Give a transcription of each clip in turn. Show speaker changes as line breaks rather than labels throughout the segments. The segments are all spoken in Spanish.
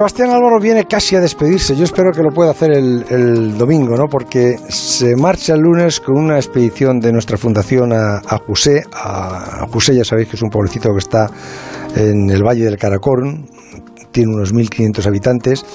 Sebastián Álvaro viene casi a despedirse. Yo espero que lo pueda hacer el, domingo, ¿no? Porque se marcha el lunes con una expedición de nuestra fundación a, a José. A, José ya sabéis que es un pueblecito que está en el Valle del Caracol. Tiene unos 1.500 habitantes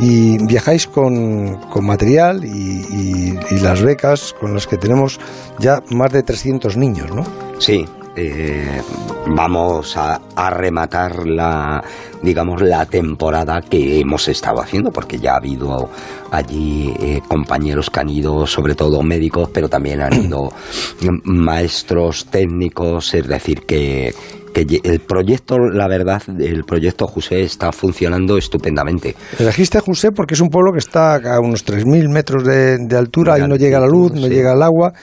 y viajáis con, material y, y, y las becas con las que tenemos ya más de 300 niños, ¿no?
Sí, eh, vamos a, a, rematar la digamos la temporada que hemos estado haciendo porque ya ha habido allí eh, compañeros que han ido sobre todo médicos pero también han ido maestros técnicos es decir que que el proyecto, la verdad, el proyecto José está funcionando estupendamente.
Elegiste a José porque es un pueblo que está a unos 3.000 metros de, de altura, ahí no llega la luz, no llega el agua.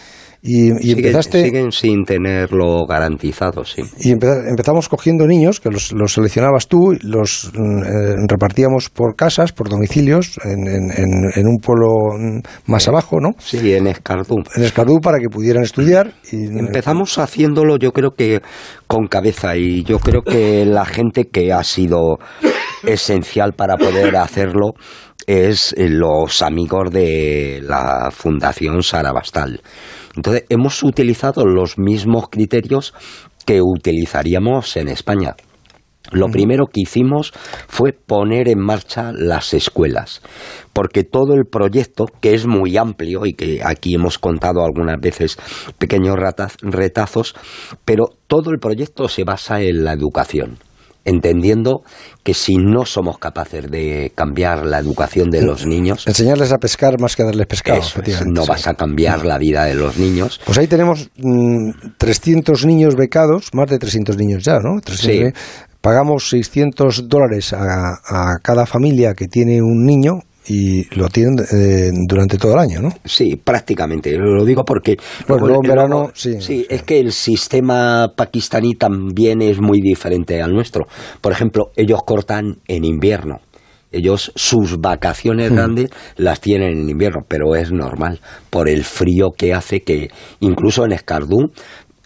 Y, y
siguen,
empezaste.
Siguen sin tenerlo garantizado, sí.
Y empezamos cogiendo niños, que los, los seleccionabas tú, los eh, repartíamos por casas, por domicilios, en, en, en un pueblo más abajo, ¿no?
Sí, en Escardú.
En Escardú para que pudieran estudiar. Y...
Empezamos haciéndolo, yo creo que con cabeza, y yo creo que la gente que ha sido esencial para poder hacerlo es los amigos de la Fundación Sarabastal. Entonces, hemos utilizado los mismos criterios que utilizaríamos en España. Lo primero que hicimos fue poner en marcha las escuelas, porque todo el proyecto, que es muy amplio y que aquí hemos contado algunas veces pequeños retazos, pero todo el proyecto se basa en la educación entendiendo que si no somos capaces de cambiar la educación de los niños...
Enseñarles a pescar más que darles pescado.
Eso es, no vas a cambiar la vida de los niños.
Pues ahí tenemos mmm, 300 niños becados, más de 300 niños ya, ¿no? 300,
sí.
Pagamos 600 dólares a, a cada familia que tiene un niño y lo tienen eh, durante todo el año, ¿no?
Sí, prácticamente. Lo digo porque
bueno, luego en verano, sí,
sí, sí, es que el sistema pakistaní también es muy diferente al nuestro. Por ejemplo, ellos cortan en invierno. Ellos sus vacaciones
Hmm.
grandes las tienen en invierno, pero es normal por el frío que hace que incluso en Escardú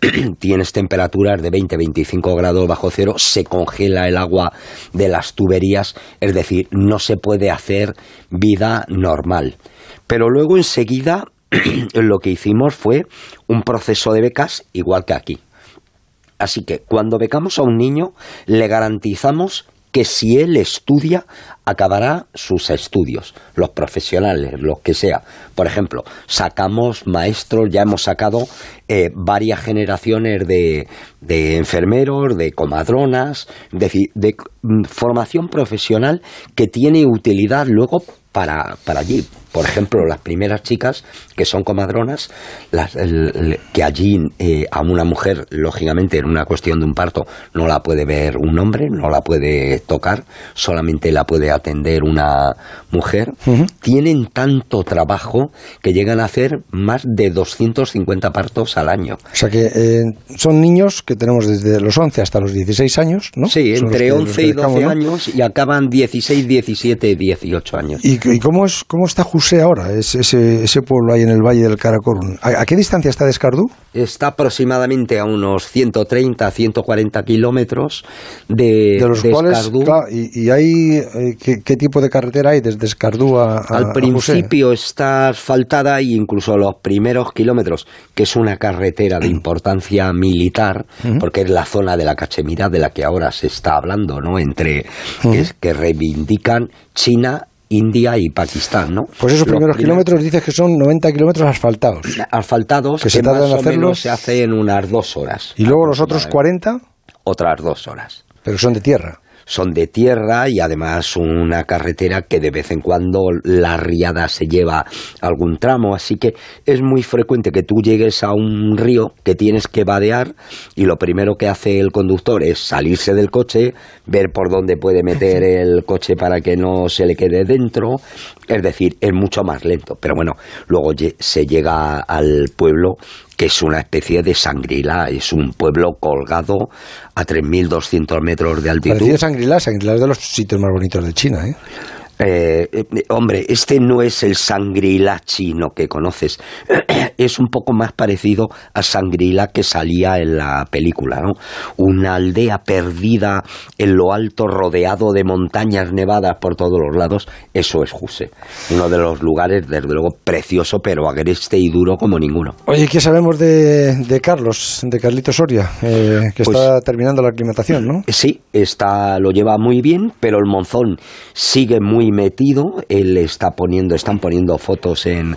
tienes temperaturas de 20-25 grados bajo cero, se congela el agua de las tuberías, es decir, no se puede hacer vida normal. Pero luego enseguida lo que hicimos fue un proceso de becas igual que aquí. Así que cuando becamos a un niño le garantizamos que si él estudia, acabará sus estudios, los profesionales, los que sea. Por ejemplo, sacamos maestros, ya hemos sacado eh, varias generaciones de, de, enfermeros, de comadronas, de, de mm, formación profesional que tiene utilidad luego para, para allí. Por ejemplo, las primeras chicas que son comadronas, las, el, el, que allí eh, a una mujer, lógicamente, en una cuestión de un parto, no la puede ver un hombre, no la puede tocar, solamente la puede atender una mujer, uh -huh. tienen tanto trabajo que llegan a hacer más de 250 partos al año.
O sea que eh, son niños que tenemos desde los 11 hasta los 16 años, ¿no?
Sí, entre 11 y 12 ¿no? años y acaban 16, 17, 18 años.
¿Y, y cómo, es, cómo está José ahora, es, ese, ese pueblo ahí en el Valle del Caracorún? ¿A, ¿A, qué distancia está de Escardú?
Está aproximadamente a unos 130, 140 kilómetros de,
de los
de
cuales,
Escardú.
Claro, y, y hay, eh, ¿qué, ¿qué, tipo de carretera hay desde Escardú a, a
Al principio a está asfaltada y incluso los primeros kilómetros, que es una carretera de importancia militar, uh -huh. porque es la zona de la Cachemira de la que ahora se está hablando, ¿no? Entre uh -huh. que, que reivindican China India y Pakistán, ¿no?
Pues esos primeros, primeros kilómetros dices que son 90 kilómetros asfaltados.
Asfaltados
que, se
más
en
o
hacerlos.
menos se hace en unas dos horas.
¿Y luego los otros 40?
Otras dos horas.
Pero son de tierra
son de tierra y además una carretera que de vez en cuando la riada se lleva algún tramo, así que es muy frecuente que tú llegues a un río que tienes que vadear y lo primero que hace el conductor es salirse del coche, ver por dónde puede meter el coche para que no se le quede dentro, es decir, es mucho más lento, pero bueno, luego se llega al pueblo que es una especie de sangrila, es un pueblo colgado a 3.200 metros de altitud.
Sangrila, Sangrila es de los sitios más bonitos de China, ¿eh?
Eh, eh, hombre, este no es el Sangrila chino que conoces. es un poco más parecido a Sangrila que salía en la película, ¿no? Una aldea perdida en lo alto, rodeado de montañas nevadas por todos los lados. Eso es Juse. Uno de los lugares, desde luego, precioso, pero agreste y duro como ninguno.
Oye, ¿qué sabemos de, Carlos, de Carlito Soria? Eh, que pues está terminando la aclimatación, ¿no?
Sí, está, lo lleva muy bien, pero el monzón sigue muy metido. Él está poniendo, están poniendo fotos en,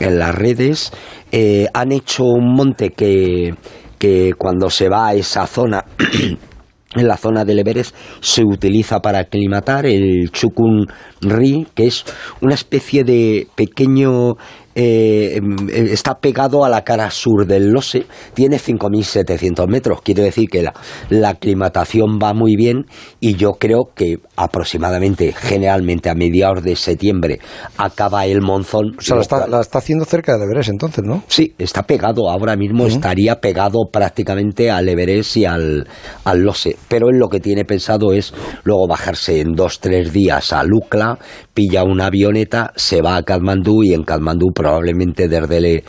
en las redes. Eh, han hecho un monte que, que cuando se va a esa zona en la zona del Everest se utiliza para aclimatar el Chukun Ri, que es una especie de pequeño eh, está pegado a la cara sur del Lose, tiene 5.700 metros, quiere decir que la, aclimatación va muy bien y yo creo que aproximadamente, generalmente a mediados de septiembre, acaba el monzón.
O sea, la está, haciendo cerca de Everest entonces, ¿no?
Sí, está pegado, ahora mismo estaría pegado prácticamente al Everest y al, al Lose, pero él lo que tiene pensado es luego bajarse en dos, tres días a Lukla, pilla una avioneta, se va a Kathmandú y en Kathmandú probablemente desde el eh,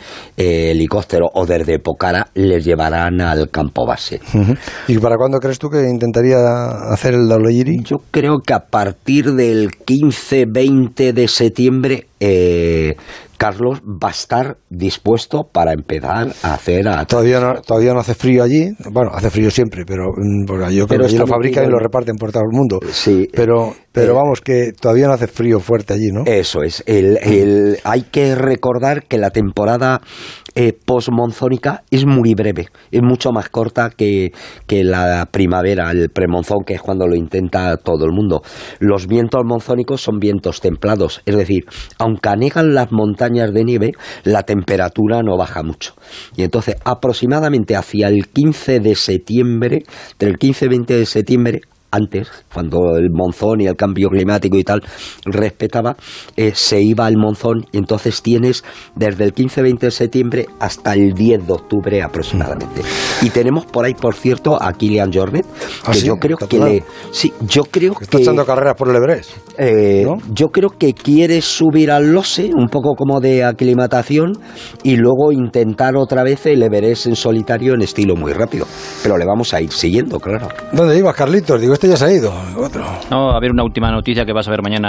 helicóptero o desde Pokhara les llevarán al campo base.
¿Y para cuándo crees tú que intentaría hacer el Daloyiri?
Yo creo que a partir del 15-20 de septiembre eh, Carlos va a estar dispuesto para empezar a hacer... A...
Todavía, no, todavía no hace frío allí, bueno, hace frío siempre, pero mm, yo creo que allí lo fabrican y lo reparten por todo el mundo.
Sí.
Pero, pero eh, vamos, que todavía no hace frío fuerte allí, ¿no?
Eso es. El, el, hay que recordar que la temporada eh, postmonzónica es muy breve, es mucho más corta que, que la primavera, el premonzón, que es cuando lo intenta todo el mundo. Los vientos monzónicos son vientos templados, es decir, aunque anegan las montañas de nieve, la temperatura no baja mucho. Y entonces, aproximadamente hacia el 15 de septiembre, del 15 y 20 de septiembre, antes, cuando el monzón y el cambio climático y tal respetaba, eh, se iba al monzón y entonces tienes desde el 15-20 de septiembre hasta el 10 de octubre aproximadamente. Y tenemos por ahí, por cierto, a Kilian Jornet,
¿Ah,
que yo creo que le, sí, yo creo que
está echando carreras por el Everest.
Eh, yo creo que quiere subir al Lose, un poco como de aclimatación, y luego intentar otra vez el Everest en solitario en estilo muy rápido. Pero le vamos a ir siguiendo, claro.
¿Dónde ibas, Carlitos? Digo, este ya se ha ido. Otro.
No, a ver una última noticia que vas a ver mañana